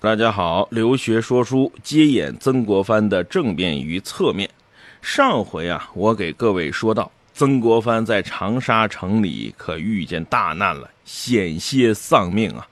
大家好，留学说书接演曾国藩的正面与侧面。上回啊，我给各位说到，曾国藩在长沙城里可遇见大难了，险些丧命啊。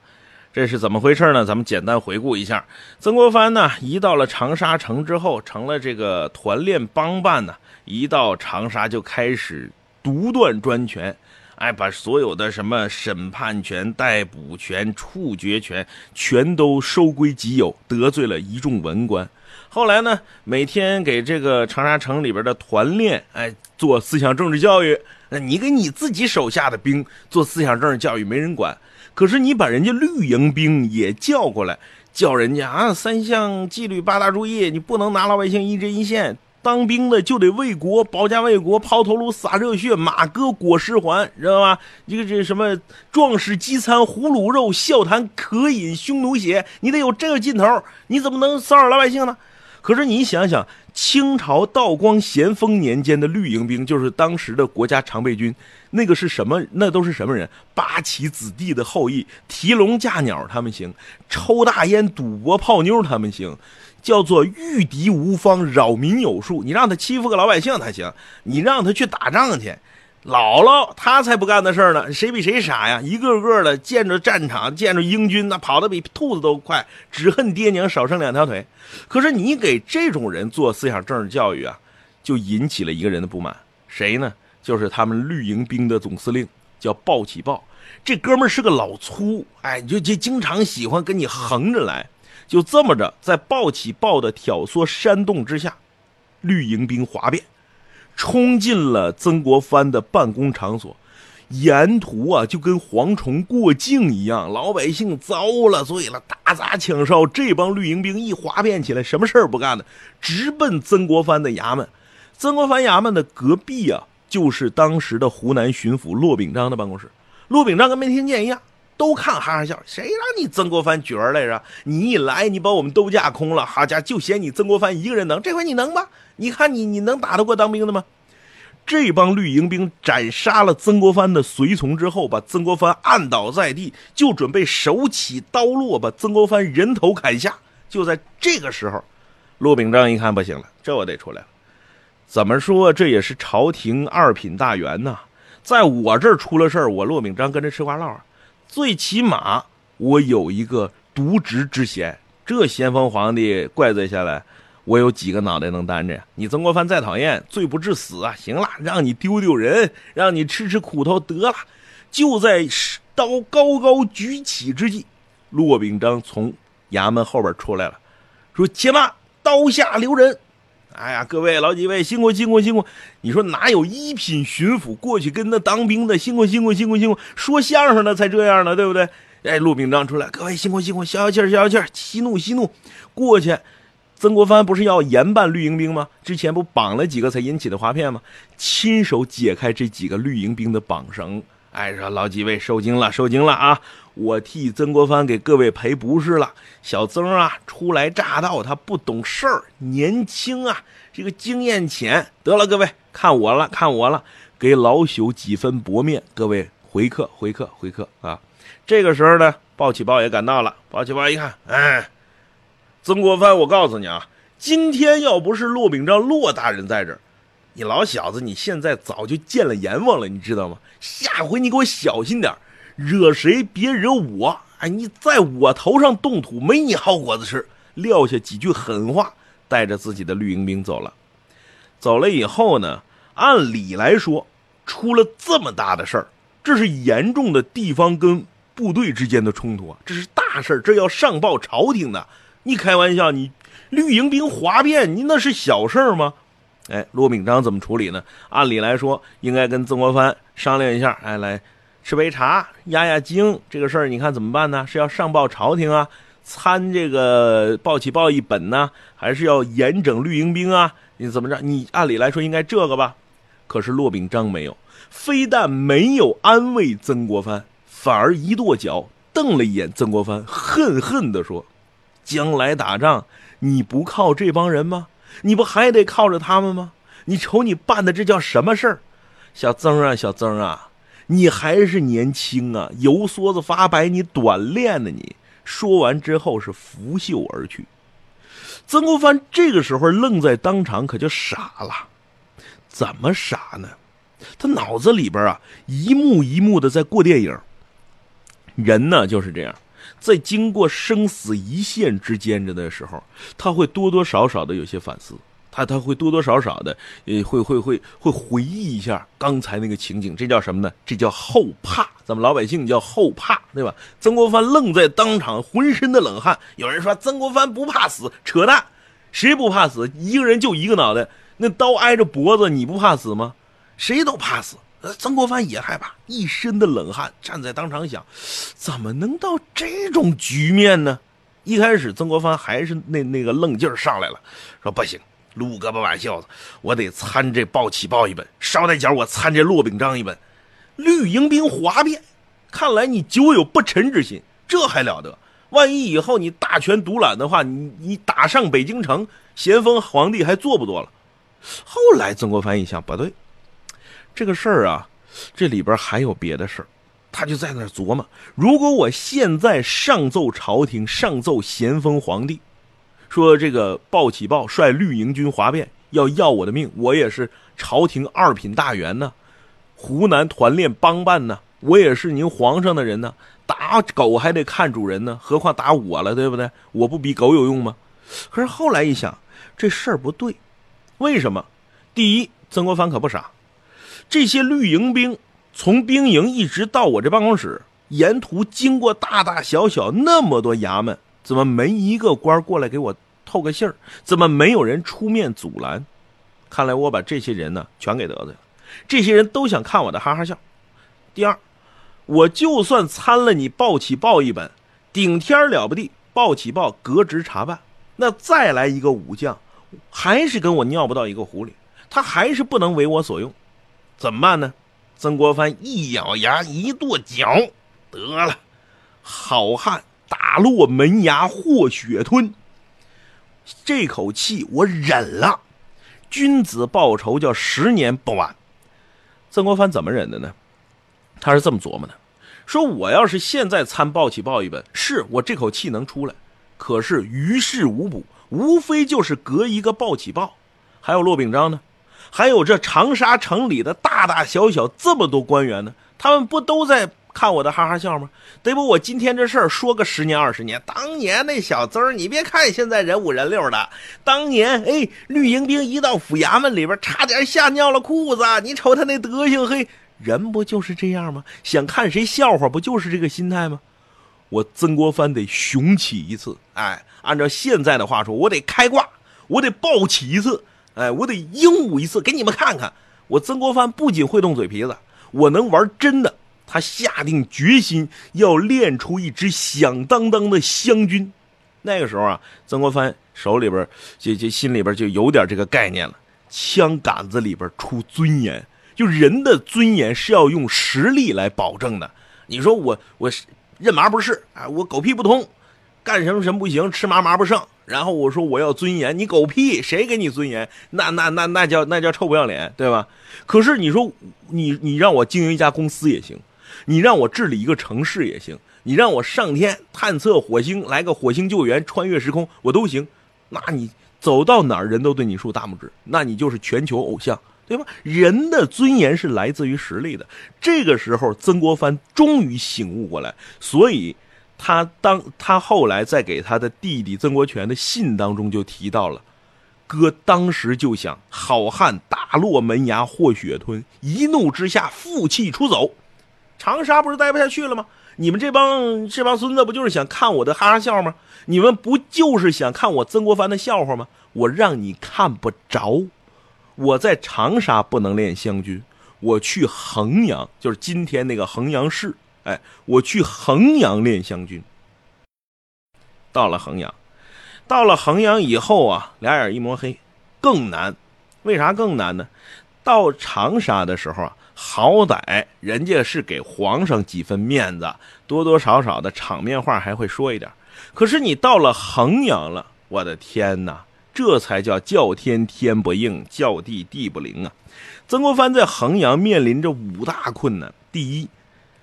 这是怎么回事呢？咱们简单回顾一下。曾国藩呢，一到了长沙城之后，成了这个团练帮办呢，一到长沙就开始独断专权。哎，把所有的什么审判权、逮捕权、处决权全都收归己有，得罪了一众文官。后来呢，每天给这个长沙城里边的团练，哎，做思想政治教育。那你给你自己手下的兵做思想政治教育，没人管。可是你把人家绿营兵也叫过来，叫人家啊，三项纪律八大注意，你不能拿老百姓一针一线。当兵的就得为国保家卫国，抛头颅洒热血，马革裹尸还，知道吗？这个这什么壮士饥餐胡虏肉，笑谈渴饮匈奴血，你得有这个劲头，你怎么能骚扰老百姓呢？可是你想想，清朝道光、咸丰年间的绿营兵，就是当时的国家常备军，那个是什么？那都是什么人？八旗子弟的后裔，提笼架鸟他们行，抽大烟、赌博、泡妞他们行。叫做御敌无方，扰民有术。你让他欺负个老百姓他行，你让他去打仗去，姥姥他才不干那事儿呢。谁比谁傻呀？一个个的见着战场，见着英军，那跑得比兔子都快，只恨爹娘少生两条腿。可是你给这种人做思想政治教育啊，就引起了一个人的不满。谁呢？就是他们绿营兵的总司令，叫鲍启豹。这哥们儿是个老粗，哎，就就经常喜欢跟你横着来。就这么着，在暴起暴的挑唆煽动之下，绿营兵哗变，冲进了曾国藩的办公场所，沿途啊就跟蝗虫过境一样，老百姓遭了罪了，打砸抢烧。这帮绿营兵一哗变起来，什么事儿不干的，直奔曾国藩的衙门。曾国藩衙门的隔壁啊，就是当时的湖南巡抚骆秉章的办公室。骆秉章跟没听见一样。都看哈哈笑，谁让你曾国藩角儿来着？你一来，你把我们都架空了，好家伙，就嫌你曾国藩一个人能，这回你能吧？你看你，你能打得过当兵的吗？这帮绿营兵斩杀了曾国藩的随从之后，把曾国藩按倒在地，就准备手起刀落，把曾国藩人头砍下。就在这个时候，骆秉章一看不行了，这我得出来了。怎么说，这也是朝廷二品大员呐，在我这儿出了事儿，我骆秉章跟着吃瓜唠。最起码我有一个渎职之嫌，这咸丰皇帝怪罪下来，我有几个脑袋能担着呀？你曾国藩再讨厌，罪不至死啊！行了，让你丢丢人，让你吃吃苦头得了。就在刀高高举起之际，骆秉章从衙门后边出来了，说：“且慢，刀下留人。”哎呀，各位老几位，辛苦辛苦辛苦！你说哪有一品巡抚过去跟那当兵的辛苦辛苦辛苦辛苦说相声的才这样呢，对不对？哎，陆秉章出来，各位辛苦辛苦，消消气儿，消消气儿，息怒息怒。过去，曾国藩不是要严办绿营兵吗？之前不绑了几个才引起的滑片吗？亲手解开这几个绿营兵的绑绳。哎，说老几位受惊了，受惊了啊！我替曾国藩给各位赔不是了。小曾啊，初来乍到，他不懂事儿，年轻啊，这个经验浅。得了，各位看我了，看我了，给老朽几分薄面。各位回客，回客，回客啊！这个时候呢，鲍启豹也赶到了。鲍启豹一看，哎，曾国藩，我告诉你啊，今天要不是骆秉章骆大人在这儿。你老小子，你现在早就见了阎王了，你知道吗？下回你给我小心点惹谁别惹我。哎，你在我头上动土，没你好果子吃。撂下几句狠话，带着自己的绿营兵走了。走了以后呢，按理来说，出了这么大的事儿，这是严重的地方跟部队之间的冲突啊，这是大事儿，这要上报朝廷的。你开玩笑，你绿营兵哗变，你那是小事儿吗？哎，骆秉章怎么处理呢？按理来说，应该跟曾国藩商量一下。哎，来吃杯茶，压压惊。这个事儿你看怎么办呢？是要上报朝廷啊，参这个报起报一本呢，还是要严整绿营兵啊？你怎么着？你按理来说应该这个吧？可是骆秉章没有，非但没有安慰曾国藩，反而一跺脚，瞪了一眼曾国藩，恨恨地说：“将来打仗，你不靠这帮人吗？”你不还得靠着他们吗？你瞅你办的这叫什么事儿？小曾啊，小曾啊，你还是年轻啊，油梭子发白，你短练呢。你说完之后是拂袖而去。曾国藩这个时候愣在当场，可就傻了。怎么傻呢？他脑子里边啊，一幕一幕的在过电影。人呢就是这样，在经过生死一线之间着的时候，他会多多少少的有些反思。他他会多多少少的，呃，会会会会回忆一下刚才那个情景，这叫什么呢？这叫后怕，咱们老百姓叫后怕，对吧？曾国藩愣在当场，浑身的冷汗。有人说曾国藩不怕死，扯淡，谁不怕死？一个人就一个脑袋，那刀挨着脖子，你不怕死吗？谁都怕死，曾国藩也害怕，一身的冷汗，站在当场想，怎么能到这种局面呢？一开始曾国藩还是那那个愣劲儿上来了，说不行。撸胳膊挽袖子，我得参这报起豹一本，捎带脚我参这骆秉章一本。绿营兵哗变，看来你久有不臣之心，这还了得？万一以后你大权独揽的话，你你打上北京城，咸丰皇帝还做不多了。后来曾国藩一想，不对，这个事儿啊，这里边还有别的事儿，他就在那琢磨：如果我现在上奏朝廷，上奏咸丰皇帝。说这个鲍起豹率绿营军哗变，要要我的命，我也是朝廷二品大员呢，湖南团练帮办呢，我也是您皇上的人呢，打狗还得看主人呢，何况打我了，对不对？我不比狗有用吗？可是后来一想，这事儿不对，为什么？第一，曾国藩可不傻，这些绿营兵从兵营一直到我这办公室，沿途经过大大小小那么多衙门。怎么没一个官过来给我透个信儿？怎么没有人出面阻拦？看来我把这些人呢全给得罪了。这些人都想看我的哈哈笑。第二，我就算参了你报起报一本，顶天了不地，报起报革职查办，那再来一个武将，还是跟我尿不到一个壶里，他还是不能为我所用，怎么办呢？曾国藩一咬牙，一跺脚，得了，好汉。打落门牙或血吞，这口气我忍了。君子报仇叫十年不晚。曾国藩怎么忍的呢？他是这么琢磨的：说我要是现在参报起报一本，是我这口气能出来，可是于事无补，无非就是隔一个报起报。还有骆秉章呢，还有这长沙城里的大大小小这么多官员呢，他们不都在？看我的哈哈笑吗？得不我今天这事儿说个十年二十年。当年那小曾儿，你别看现在人五人六的，当年哎，绿营兵一到府衙门里边，差点吓尿了裤子。你瞅他那德行，嘿，人不就是这样吗？想看谁笑话，不就是这个心态吗？我曾国藩得雄起一次，哎，按照现在的话说，我得开挂，我得暴起一次，哎，我得英武一次，给你们看看，我曾国藩不仅会动嘴皮子，我能玩真的。他下定决心要练出一支响当当的湘军。那个时候啊，曾国藩手里边就就心里边就有点这个概念了。枪杆子里边出尊严，就人的尊严是要用实力来保证的。你说我我认麻不是啊，我狗屁不通，干什么什么不行，吃麻麻不剩。然后我说我要尊严，你狗屁，谁给你尊严？那那那那叫那叫臭不要脸，对吧？可是你说你你让我经营一家公司也行。你让我治理一个城市也行，你让我上天探测火星，来个火星救援，穿越时空我都行。那你走到哪儿人都对你竖大拇指，那你就是全球偶像，对吧？人的尊严是来自于实力的。这个时候，曾国藩终于醒悟过来，所以他当他后来在给他的弟弟曾国荃的信当中就提到了，哥当时就想，好汉打落门牙或血吞，一怒之下负气出走。长沙不是待不下去了吗？你们这帮这帮孙子不就是想看我的哈哈笑吗？你们不就是想看我曾国藩的笑话吗？我让你看不着。我在长沙不能练湘军，我去衡阳，就是今天那个衡阳市。哎，我去衡阳练湘军。到了衡阳，到了衡阳以后啊，俩眼一抹黑，更难。为啥更难呢？到长沙的时候啊。好歹人家是给皇上几分面子，多多少少的场面话还会说一点。可是你到了衡阳了，我的天哪，这才叫叫天天不应，叫地地不灵啊！曾国藩在衡阳面临着五大困难：第一，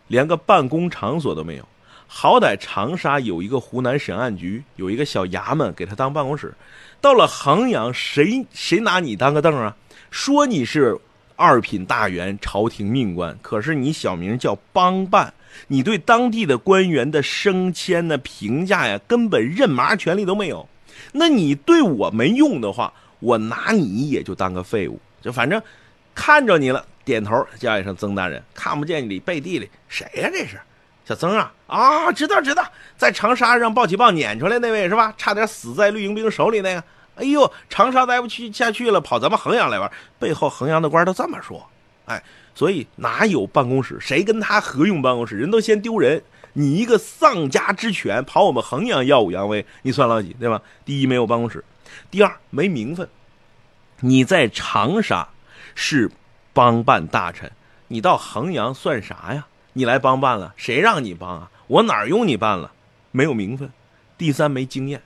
连个办公场所都没有；好歹长沙有一个湖南审案局，有一个小衙门给他当办公室。到了衡阳，谁谁拿你当个凳啊？说你是二品大员、朝廷命官，可是你小名叫帮办，你对当地的官员的升迁呢、评价呀，根本任麻权利都没有。那你对我没用的话，我拿你也就当个废物。就反正看着你了，点头叫一声曾大人，看不见你背地里谁呀？这是小曾啊啊，知道知道，在长沙让暴起暴撵出来那位是吧？差点死在绿营兵手里那个。哎呦，长沙待不去下去了，跑咱们衡阳来玩。背后衡阳的官都这么说，哎，所以哪有办公室？谁跟他合用办公室？人都嫌丢人。你一个丧家之犬跑我们衡阳耀武扬威，你算老几？对吧？第一没有办公室，第二没名分。你在长沙是帮办大臣，你到衡阳算啥呀？你来帮办了，谁让你帮啊？我哪儿用你办了？没有名分。第三没经验。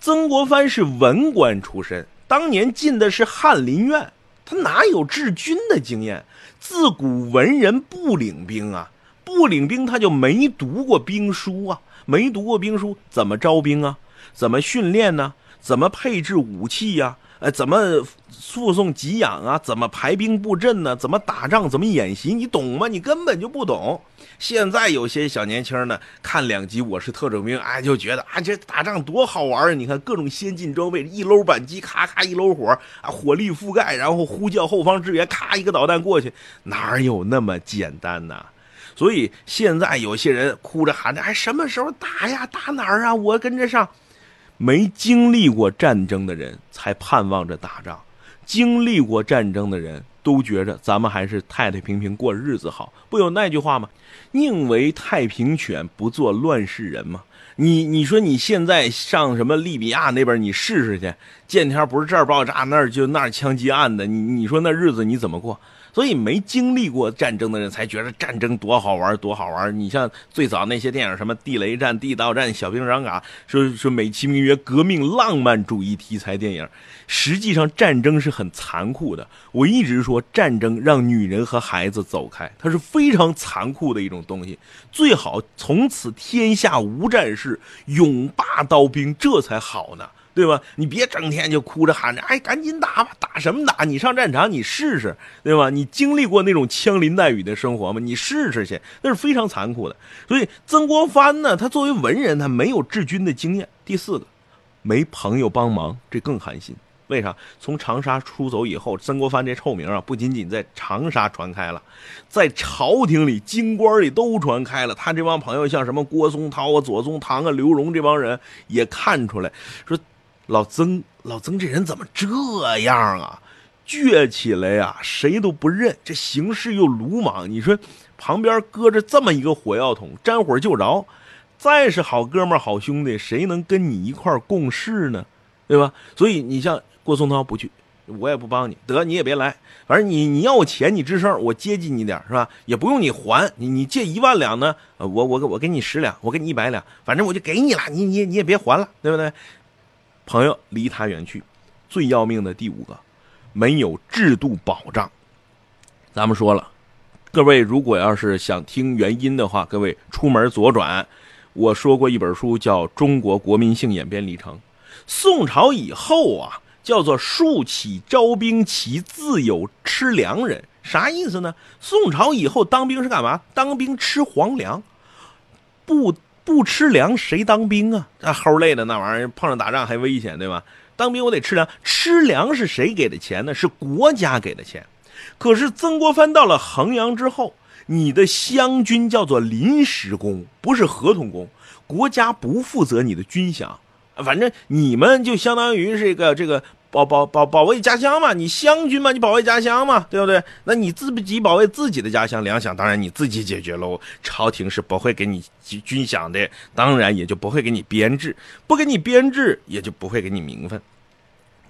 曾国藩是文官出身，当年进的是翰林院，他哪有治军的经验？自古文人不领兵啊，不领兵他就没读过兵书啊，没读过兵书怎么招兵啊？怎么训练呢？怎么配置武器呀？呃，怎么附送给养啊？怎么排兵布阵呢？怎么打仗？怎么演习？你懂吗？你根本就不懂。现在有些小年轻呢，看两集《我是特种兵》，哎，就觉得啊，这打仗多好玩啊！你看各种先进装备，一搂扳机，咔咔一搂火啊，火力覆盖，然后呼叫后方支援，咔一个导弹过去，哪有那么简单呢？所以现在有些人哭着喊着，哎，什么时候打呀？打哪儿啊？我跟着上。没经历过战争的人才盼望着打仗，经历过战争的人都觉着咱们还是太太平平过日子好。不有那句话吗？宁为太平犬，不做乱世人吗？你你说你现在上什么利比亚那边你试试去，见天不是这儿爆炸那儿就那儿枪击案的，你你说那日子你怎么过？所以没经历过战争的人才觉得战争多好玩，多好玩。你像最早那些电影，什么地雷战、地道战、小兵张嘎，说说美其名曰革命浪漫主义题材电影，实际上战争是很残酷的。我一直说战争让女人和孩子走开，它是非常残酷的一种东西。最好从此天下无战事，永罢刀兵，这才好呢。对吧？你别整天就哭着喊着，哎，赶紧打吧！打什么打？你上战场你试试，对吧？你经历过那种枪林弹雨的生活吗？你试试去，那是非常残酷的。所以曾国藩呢，他作为文人，他没有治军的经验。第四个，没朋友帮忙，这更寒心。为啥？从长沙出走以后，曾国藩这臭名啊，不仅仅在长沙传开了，在朝廷里、京官里都传开了。他这帮朋友，像什么郭松涛啊、左宗棠啊、刘荣这帮人，也看出来说。老曾，老曾这人怎么这样啊？倔起来呀，谁都不认。这行事又鲁莽。你说，旁边搁着这么一个火药桶，沾火就着。再是好哥们好兄弟，谁能跟你一块共事呢？对吧？所以你像郭松涛不去，我也不帮你。得，你也别来。反正你你要我钱，你吱声，我接济你点是吧？也不用你还。你你借一万两呢？我我我给你十两，我给你一百两，反正我就给你了。你你你也别还了，对不对？朋友离他远去，最要命的第五个，没有制度保障。咱们说了，各位如果要是想听原因的话，各位出门左转。我说过一本书叫《中国国民性演变历程》。宋朝以后啊，叫做竖起招兵旗，自有吃粮人。啥意思呢？宋朝以后当兵是干嘛？当兵吃皇粮，不。不吃粮谁当兵啊？那齁累的那玩意儿，碰上打仗还危险，对吧？当兵我得吃粮，吃粮是谁给的钱呢？是国家给的钱。可是曾国藩到了衡阳之后，你的湘军叫做临时工，不是合同工，国家不负责你的军饷，反正你们就相当于这个这个。保保保保卫家乡嘛，你湘军嘛，你保卫家乡嘛，对不对？那你自己保卫自己的家乡，粮饷当然你自己解决喽。朝廷是不会给你军饷的，当然也就不会给你编制，不给你编制，也就不会给你名分。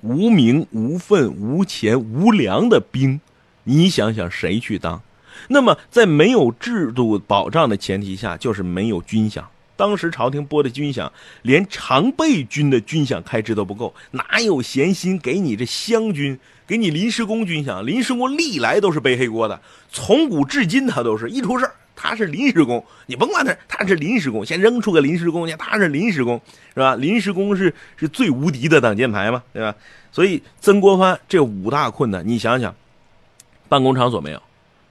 无名无份无钱无粮的兵，你想想谁去当？那么在没有制度保障的前提下，就是没有军饷。当时朝廷拨的军饷，连常备军的军饷开支都不够，哪有闲心给你这湘军，给你临时工军饷？临时工历来都是背黑锅的，从古至今他都是一出事他是临时工，你甭管他，他是临时工，先扔出个临时工去，他是临时工，是吧？临时工是是最无敌的挡箭牌嘛，对吧？所以曾国藩这五大困难，你想想，办公场所没有，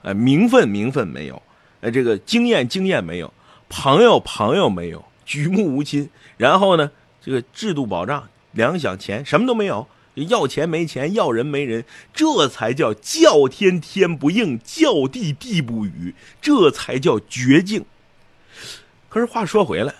哎，名分名分没有，哎，这个经验经验没有，朋友朋友没有，举目无亲，然后呢，这个制度保障、粮饷钱什么都没有。要钱没钱，要人没人，这才叫叫天天不应，叫地地不语，这才叫绝境。可是话说回来，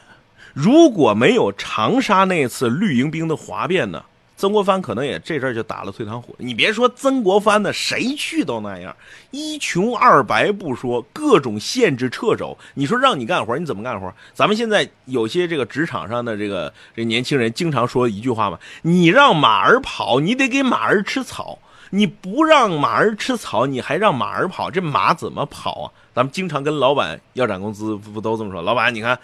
如果没有长沙那次绿营兵的哗变呢？曾国藩可能也这阵就打了退堂鼓。你别说曾国藩呢，谁去都那样，一穷二白不说，各种限制掣肘。你说让你干活，你怎么干活？咱们现在有些这个职场上的这个这年轻人经常说一句话嘛：你让马儿跑，你得给马儿吃草；你不让马儿吃草，你还让马儿跑，这马怎么跑啊？咱们经常跟老板要涨工资，不都这么说？老板，你看，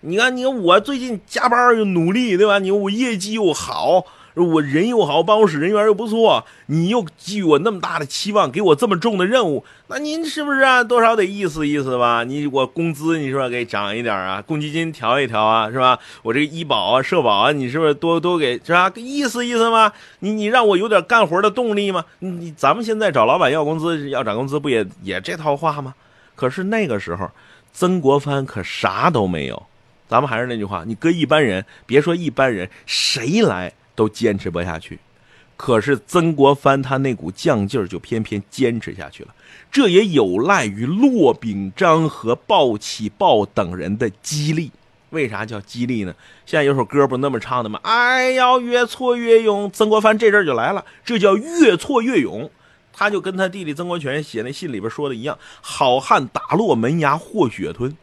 你看，你看，我最近加班又努力，对吧？你我业绩又好。我人又好，办公室人缘又不错，你又给予我那么大的期望，给我这么重的任务，那您是不是啊？多少得意思意思吧？你我工资你说给涨一点啊？公积金调一调啊，是吧？我这个医保啊、社保啊，你是不是多多给是吧？意思意思吗？你你让我有点干活的动力吗？你你咱们现在找老板要工资要涨工资，不也也这套话吗？可是那个时候，曾国藩可啥都没有。咱们还是那句话，你搁一般人，别说一般人，谁来？都坚持不下去，可是曾国藩他那股犟劲儿就偏偏坚持下去了。这也有赖于骆秉章和鲍启豹等人的激励。为啥叫激励呢？现在有首歌不那么唱的吗？哎呀，越挫越勇。曾国藩这阵就来了，这叫越挫越勇。他就跟他弟弟曾国荃写那信里边说的一样：“好汉打落门牙或血吞。”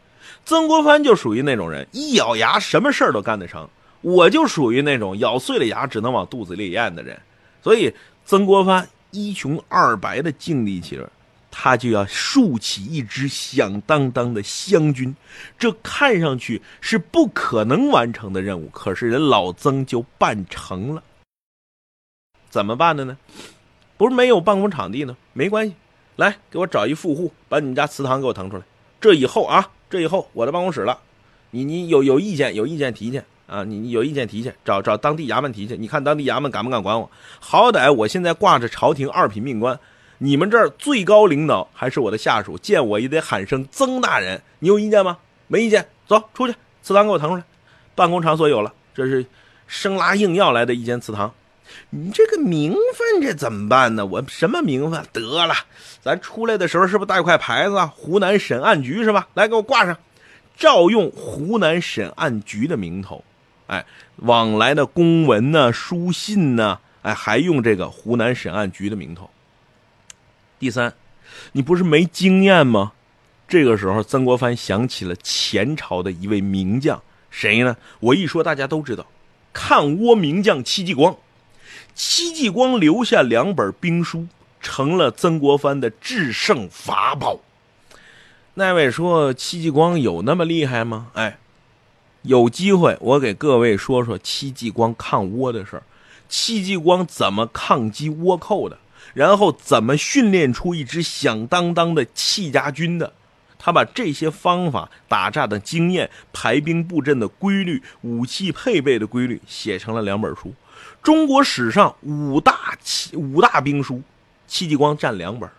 曾国藩就属于那种人，一咬牙什么事儿都干得成。我就属于那种咬碎了牙只能往肚子里咽的人，所以曾国藩一穷二白的境地起，他就要竖起一支响当当的湘军，这看上去是不可能完成的任务，可是人老曾就办成了。怎么办的呢？不是没有办公场地呢？没关系，来给我找一富户，把你们家祠堂给我腾出来。这以后啊，这以后我的办公室了，你你有有意见有意见提去。啊，你你有意见提去，找找当地衙门提去。你看当地衙门敢不敢管我？好歹我现在挂着朝廷二品命官，你们这儿最高领导还是我的下属，见我也得喊声曾大人。你有意见吗？没意见，走出去，祠堂给我腾出来。办公场所有了，这是生拉硬要来的一间祠堂。你这个名分这怎么办呢？我什么名分？得了，咱出来的时候是不是带块牌子啊？湖南审案局是吧？来，给我挂上，照用湖南审案局的名头。哎，往来的公文呢、书信呢，哎，还用这个湖南审案局的名头。第三，你不是没经验吗？这个时候，曾国藩想起了前朝的一位名将，谁呢？我一说大家都知道，抗倭名将戚继光。戚继光留下两本兵书，成了曾国藩的制胜法宝。那位说戚继光有那么厉害吗？哎。有机会，我给各位说说戚继光抗倭的事儿。戚继光怎么抗击倭寇的？然后怎么训练出一支响当当的戚家军的？他把这些方法、打仗的经验、排兵布阵的规律、武器配备的规律写成了两本书。中国史上五大七五大兵书，戚继光占两本。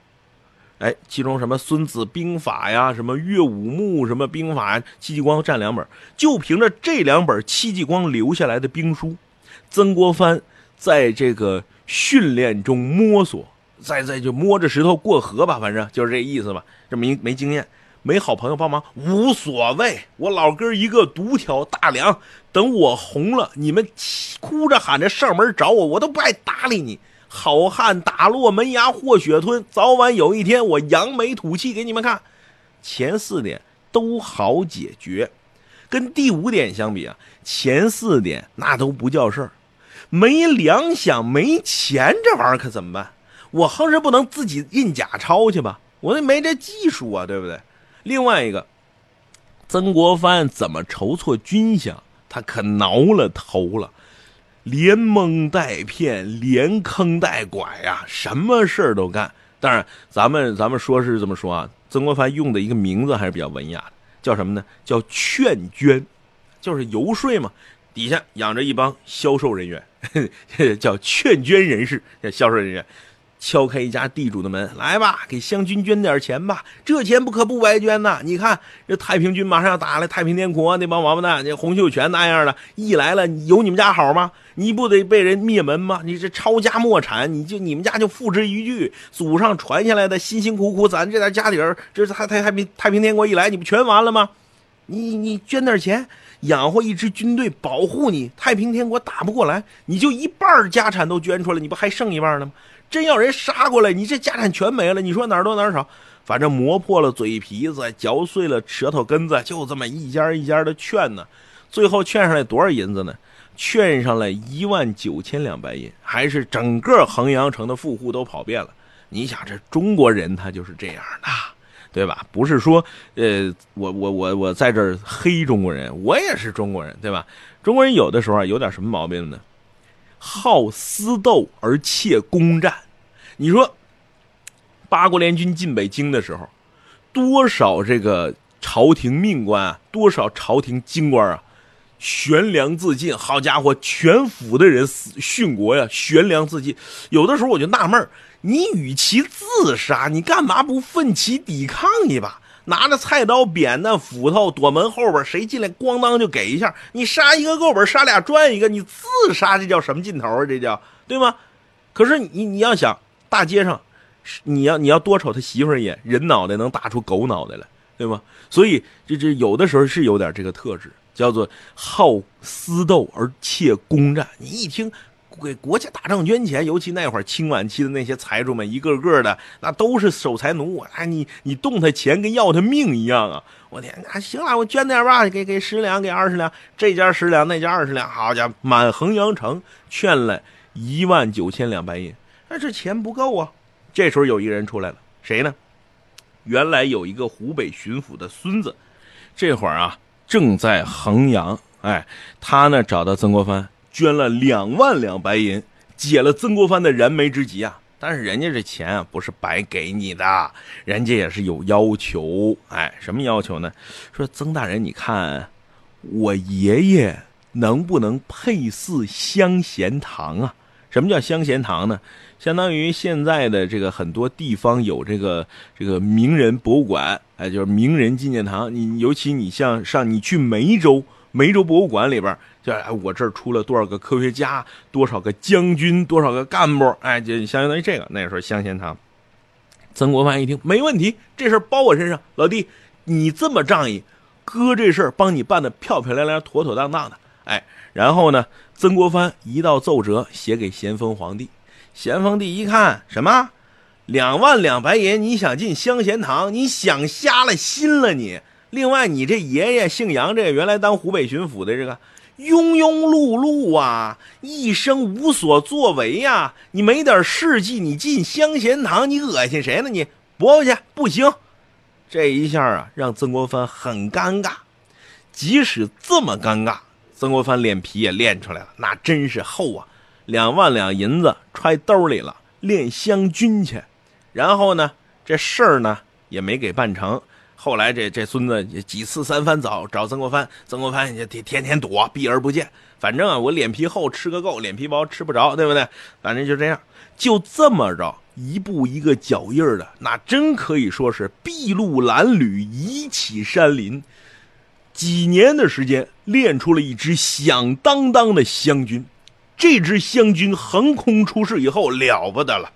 哎，其中什么《孙子兵法》呀，什么《岳武穆》什么兵法，戚继光占两本。就凭着这两本戚继光留下来的兵书，曾国藩在这个训练中摸索，在在就摸着石头过河吧，反正就是这意思吧。这没没经验，没好朋友帮忙无所谓，我老哥一个独挑大梁。等我红了，你们哭着喊着上门找我，我都不爱搭理你。好汉打落门牙或血吞，早晚有一天我扬眉吐气给你们看。前四点都好解决，跟第五点相比啊，前四点那都不叫事儿。没粮饷没钱，这玩意儿可怎么办？我横是不能自己印假钞去吧？我那没这技术啊，对不对？另外一个，曾国藩怎么筹措军饷？他可挠了头了。连蒙带骗，连坑带拐呀，什么事儿都干。当然，咱们咱们说是这么说啊，曾国藩用的一个名字还是比较文雅的，叫什么呢？叫劝捐，就是游说嘛。底下养着一帮销售人员，叫劝捐人士，叫销售人员。敲开一家地主的门，来吧，给湘军捐点钱吧。这钱不可不白捐呐！你看，这太平军马上要打来，太平天国那帮王八蛋，这洪秀全那样的，一来了，有你们家好吗？你不得被人灭门吗？你这抄家没产，你就你们家就付之一炬。祖上传下来的，辛辛苦苦攒这点家底儿，这太太太平太平天国一来，你不全完了吗？你你捐点钱，养活一支军队，保护你。太平天国打不过来，你就一半家产都捐出来，你不还剩一半呢吗？真要人杀过来，你这家产全没了。你说哪儿多哪儿少？反正磨破了嘴皮子，嚼碎了舌头根子，就这么一家一家的劝呢。最后劝上来多少银子呢？劝上来一万九千两白银，还是整个衡阳城的富户都跑遍了。你想，这中国人他就是这样的，对吧？不是说，呃，我我我我在这黑中国人，我也是中国人，对吧？中国人有的时候，有点什么毛病呢？好私斗而怯攻战。你说，八国联军进北京的时候，多少这个朝廷命官啊，多少朝廷京官啊，悬梁自尽。好家伙，全府的人死殉国呀，悬梁自尽。有的时候我就纳闷你与其自杀，你干嘛不奋起抵抗一把？拿着菜刀、扁担、斧头躲门后边，谁进来咣当就给一下。你杀一个够本，杀俩赚一个。你自杀这叫什么劲头啊？这叫对吗？可是你你要想。大街上，你要你要多瞅他媳妇一眼，人脑袋能打出狗脑袋来，对吗？所以这这有的时候是有点这个特质，叫做好私斗而怯攻战。你一听给国家打仗捐钱，尤其那会儿清晚期的那些财主们，一个个的那都是守财奴。哎，你你动他钱跟要他命一样啊！我天，那行了，我捐点吧，给给十两，给二十两，这家十两，那家二十两，好家伙，满衡阳城劝了一万九千两白银。但是钱不够啊！这时候有一个人出来了，谁呢？原来有一个湖北巡抚的孙子，这会儿啊正在衡阳。哎，他呢找到曾国藩，捐了两万两白银，解了曾国藩的燃眉之急啊！但是人家这钱啊不是白给你的，人家也是有要求。哎，什么要求呢？说曾大人，你看我爷爷能不能配祀香贤堂啊？什么叫香贤堂呢？相当于现在的这个很多地方有这个这个名人博物馆，哎，就是名人纪念堂。你尤其你像上你去梅州，梅州博物馆里边，就哎我这儿出了多少个科学家，多少个将军，多少个干部，哎，就相当于这个。那时候香贤堂，曾国藩一听没问题，这事儿包我身上，老弟，你这么仗义，哥这事儿帮你办的漂漂亮亮、妥妥当当的。哎，然后呢？曾国藩一道奏折写给咸丰皇帝，咸丰帝一看，什么两万两白银？你想进香贤堂？你想瞎了心了你？另外，你这爷爷姓杨，这原来当湖北巡抚的这个庸庸碌碌啊，一生无所作为呀，你没点事迹，你进香贤堂，你恶心谁呢？你驳去不行。这一下啊，让曾国藩很尴尬。即使这么尴尬。曾国藩脸皮也练出来了，那真是厚啊！两万两银子揣兜里了，练湘军去。然后呢，这事儿呢也没给办成。后来这这孙子几次三番找找曾国藩，曾国藩也天天天躲，避而不见。反正啊，我脸皮厚吃个够，脸皮薄吃不着，对不对？反正就这样，就这么着，一步一个脚印的，那真可以说是筚路蓝缕，移起山林。几年的时间，练出了一支响当当的湘军。这支湘军横空出世以后，了不得了。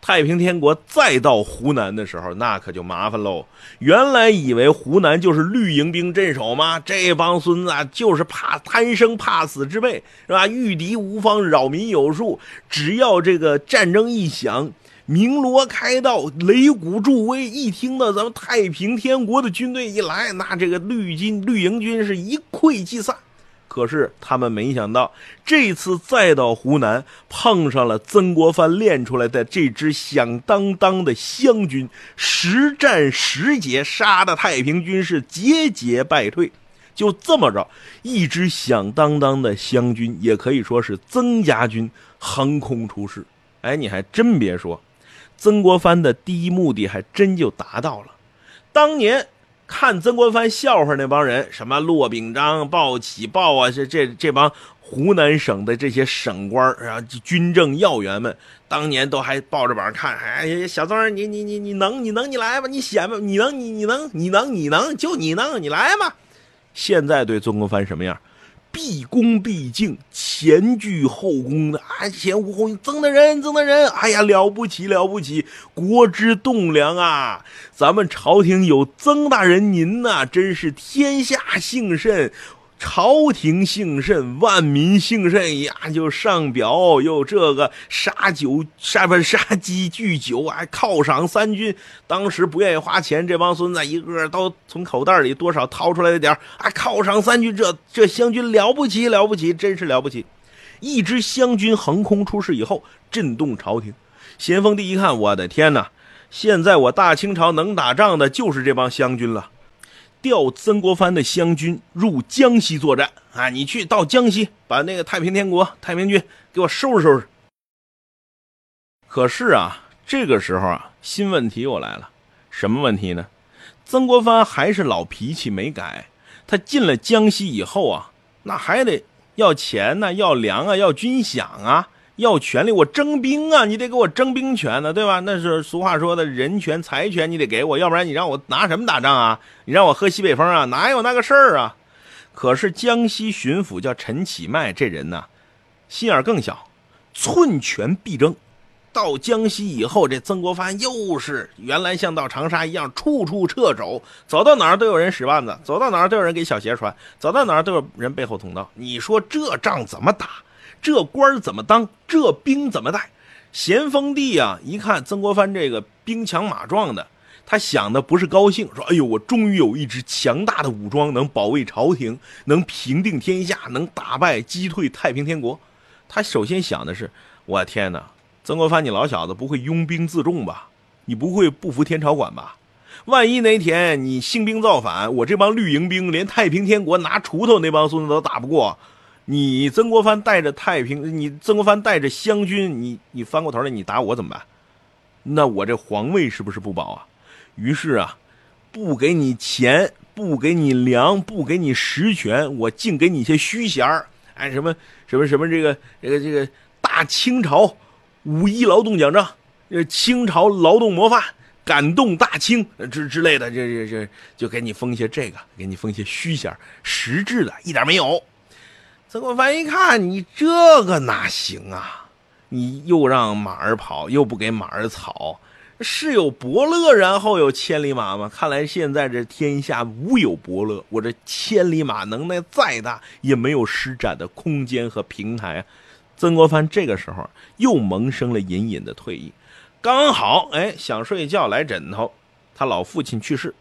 太平天国再到湖南的时候，那可就麻烦喽。原来以为湖南就是绿营兵镇守吗？这帮孙子就是怕贪生怕死之辈，是吧？御敌无方，扰民有术。只要这个战争一响。鸣锣开道，擂鼓助威。一听到咱们太平天国的军队一来，那这个绿军绿营军是一溃即散。可是他们没想到，这次再到湖南，碰上了曾国藩练出来的这支响当当的湘军，实战实捷，杀的太平军是节节败退。就这么着，一支响当当的湘军，也可以说是曾家军横空出世。哎，你还真别说。曾国藩的第一目的还真就达到了。当年看曾国藩笑话那帮人，什么骆秉章、鲍启豹啊，这这这帮湖南省的这些省官啊，军政要员们，当年都还抱着板看，哎，小曾你你你你能你能你来吧，你显摆，你能你你能你能你能就你能你来吧。现在对曾国藩什么样？毕恭毕敬，前倨后恭的啊，前呼后拥，曾大人，曾大人，哎呀，了不起，了不起，国之栋梁啊！咱们朝廷有曾大人您呐，真是天下幸甚。朝廷幸甚，万民幸甚呀！就上表又这个杀酒杀不杀鸡聚酒啊，犒赏三军。当时不愿意花钱，这帮孙子一个个都从口袋里多少掏出来了点啊，犒赏三军。这这湘军了不起，了不起，真是了不起！一支湘军横空出世以后，震动朝廷。咸丰帝一看，我的天哪！现在我大清朝能打仗的就是这帮湘军了。调曾国藩的湘军入江西作战啊！你去到江西，把那个太平天国太平军给我收拾收拾。可是啊，这个时候啊，新问题又来了。什么问题呢？曾国藩还是老脾气没改。他进了江西以后啊，那还得要钱呢，要粮啊，要军饷啊。要权力，我征兵啊！你得给我征兵权呢，对吧？那是俗话说的人权、财权，你得给我，要不然你让我拿什么打仗啊？你让我喝西北风啊？哪有那个事儿啊？可是江西巡抚叫陈启迈这人呢，心眼更小，寸权必争。到江西以后，这曾国藩又是原来像到长沙一样，处处掣肘，走到哪儿都有人使绊子，走到哪儿都有人给小鞋穿，走到哪儿都有人背后捅刀。你说这仗怎么打？这官怎么当？这兵怎么带？咸丰帝啊，一看曾国藩这个兵强马壮的，他想的不是高兴，说：“哎呦，我终于有一支强大的武装，能保卫朝廷，能平定天下，能打败击退太平天国。”他首先想的是：“我天哪，曾国藩，你老小子不会拥兵自重吧？你不会不服天朝管吧？万一哪天你兴兵造反，我这帮绿营兵连太平天国拿锄头那帮孙子都打不过。”你曾国藩带着太平，你曾国藩带着湘军，你你翻过头来你打我怎么办？那我这皇位是不是不保啊？于是啊，不给你钱，不给你粮，不给你实权，我净给你些虚衔儿。哎，什么什么什么这个这个这个大清朝五一劳动奖章，呃，清朝劳动模范，感动大清之之类的，这这这就给你封一些这个，给你封一些虚衔实质的一点没有。曾国藩一看，你这个哪行啊？你又让马儿跑，又不给马儿草，是有伯乐，然后有千里马吗？看来现在这天下无有伯乐，我这千里马能耐再大，也没有施展的空间和平台啊！曾国藩这个时候又萌生了隐隐的退意，刚好哎想睡觉来枕头，他老父亲去世，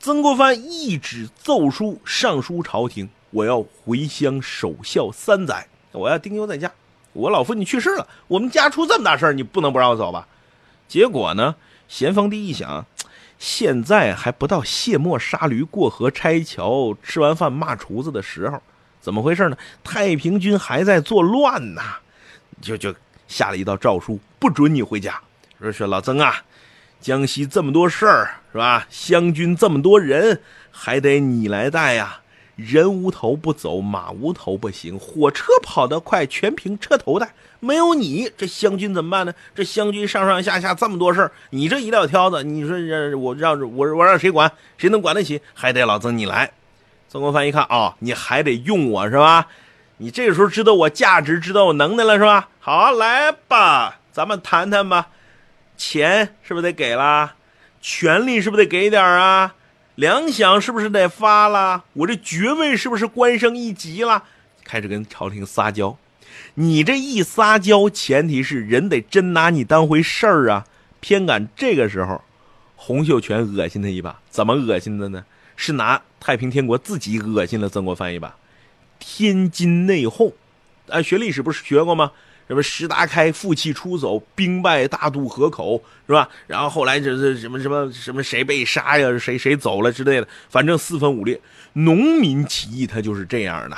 曾国藩一纸奏书上书朝廷。我要回乡守孝三载，我要丁忧在家。我老父亲去世了，我们家出这么大事儿，你不能不让我走吧？结果呢，咸丰帝一想，现在还不到卸磨杀驴过河拆桥，吃完饭骂厨子的时候，怎么回事呢？太平军还在作乱呐，就就下了一道诏书，不准你回家。说是老曾啊，江西这么多事儿是吧？湘军这么多人，还得你来带呀。人无头不走，马无头不行。火车跑得快，全凭车头带。没有你，这湘军怎么办呢？这湘军上上下下这么多事儿，你这一撂挑子，你说让我让我我让谁管？谁能管得起？还得老曾你来。曾国藩一看啊，你还得用我是吧？你这个时候知道我价值，知道我能耐了是吧？好，来吧，咱们谈谈吧。钱是不是得给了？权力是不是得给点啊？粮饷是不是得发了？我这爵位是不是官升一级了？开始跟朝廷撒娇。你这一撒娇，前提是人得真拿你当回事儿啊。偏赶这个时候，洪秀全恶心他一把。怎么恶心的呢？是拿太平天国自己恶心了曾国藩一把。天津内讧，啊，学历史不是学过吗？什么石达开负气出走，兵败大渡河口，是吧？然后后来这这什么什么什么谁被杀呀，谁谁走了之类的，反正四分五裂。农民起义他就是这样的，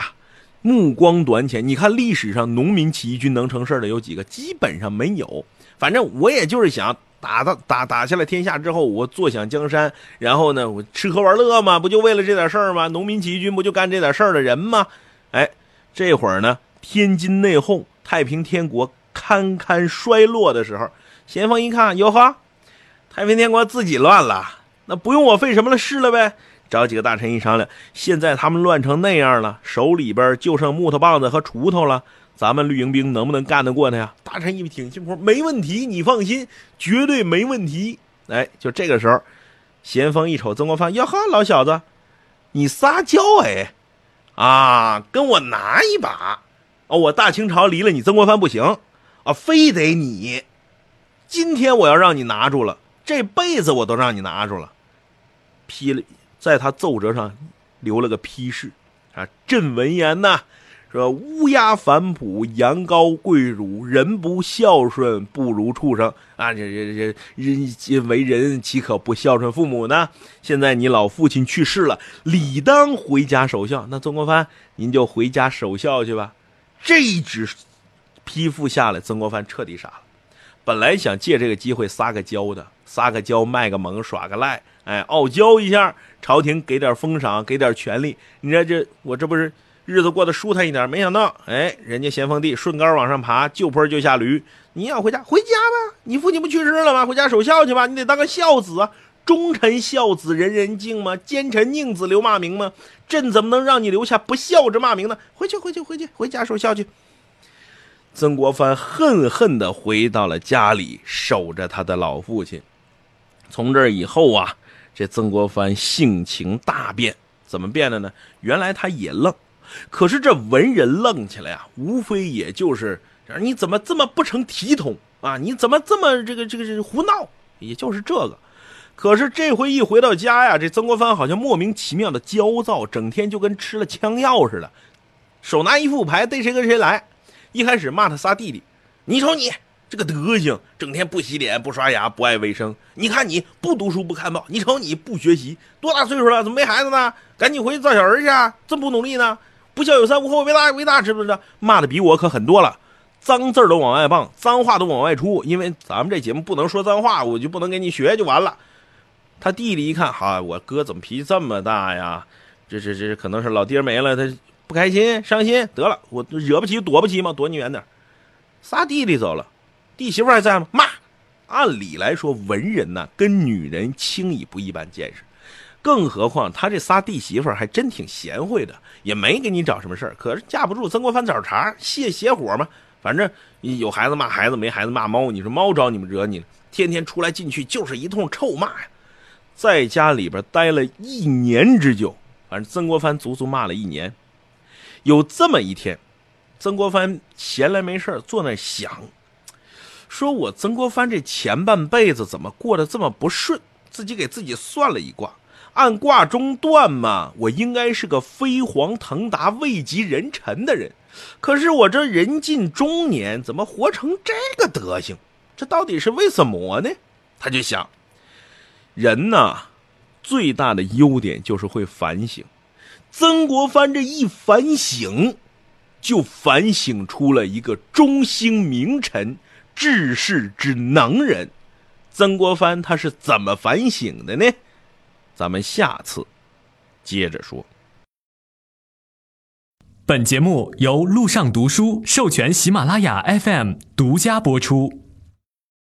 目光短浅。你看历史上农民起义军能成事的有几个？基本上没有。反正我也就是想打打打打下了天下之后，我坐享江山，然后呢，我吃喝玩乐嘛，不就为了这点事儿吗？农民起义军不就干这点事儿的人吗？哎，这会儿呢，天津内讧，太平天国堪堪衰落的时候，咸丰一看，哟呵，太平天国自己乱了，那不用我费什么了事了呗。找几个大臣一商量，现在他们乱成那样了，手里边就剩木头棒子和锄头了，咱们绿营兵能不能干得过他呀？大臣一听，信说没问题，你放心，绝对没问题。哎，就这个时候，咸丰一瞅曾国藩，哟呵，老小子，你撒娇哎，啊，跟我拿一把，哦，我大清朝离了你曾国藩不行，啊，非得你，今天我要让你拿住了，这辈子我都让你拿住了，批了。在他奏折上留了个批示，啊，朕闻言呐，说乌鸦反哺，羊羔跪乳，人不孝顺不如畜生啊！这这这人为人岂可不孝顺父母呢？现在你老父亲去世了，理当回家守孝。那曾国藩，您就回家守孝去吧。这一纸批复下来，曾国藩彻底傻了。本来想借这个机会撒个娇的，撒个娇，卖个萌，耍个赖，哎，傲娇一下，朝廷给点封赏，给点权利。你说这我这不是日子过得舒坦一点？没想到，哎，人家咸丰帝顺杆往上爬，就坡就下驴。你要回家，回家吧。你父亲不去世了吗？回家守孝去吧。你得当个孝子啊，忠臣孝子人人敬吗？奸臣佞子留骂名吗？朕怎么能让你留下不孝之骂名呢？回去，回去，回去，回家守孝去。曾国藩恨恨地回到了家里，守着他的老父亲。从这以后啊，这曾国藩性情大变。怎么变的呢？原来他也愣，可是这文人愣起来啊，无非也就是你怎么这么不成体统啊？你怎么这么这个这个这胡闹？也就是这个。可是这回一回到家呀，这曾国藩好像莫名其妙的焦躁，整天就跟吃了枪药似的，手拿一副牌，逮谁跟谁来。一开始骂他仨弟弟，你瞅你这个德行，整天不洗脸、不刷牙、不爱卫生。你看你不读书、不看报，你瞅你不学习，多大岁数了，怎么没孩子呢？赶紧回去造小人去啊！这么不努力呢？不孝有三，无后为大，为大，知不知道？骂的比我可狠多了，脏字儿都往外放，脏话都往外出。因为咱们这节目不能说脏话，我就不能给你学就完了。他弟弟一看，哈，我哥怎么脾气这么大呀？这这这可能是老爹没了，他。不开心，伤心，得了，我惹不起，躲不起吗？躲你远点。仨弟弟走了，弟媳妇还在吗？骂。按理来说，文人呢跟女人轻易不一般见识，更何况他这仨弟媳妇还真挺贤惠的，也没给你找什么事儿。可是架不住曾国藩找茬，泄邪火嘛。反正有孩子骂孩子，没孩子骂猫。你说猫招你们惹你了？天天出来进去就是一通臭骂呀。在家里边待了一年之久，反正曾国藩足足骂了一年。有这么一天，曾国藩闲来没事坐那想，说我曾国藩这前半辈子怎么过得这么不顺？自己给自己算了一卦，按卦中断嘛，我应该是个飞黄腾达、位极人臣的人。可是我这人近中年，怎么活成这个德行？这到底是为什么呢？他就想，人呐，最大的优点就是会反省。曾国藩这一反省，就反省出了一个中兴名臣、治世之能人。曾国藩他是怎么反省的呢？咱们下次接着说。本节目由路上读书授权喜马拉雅 FM 独家播出。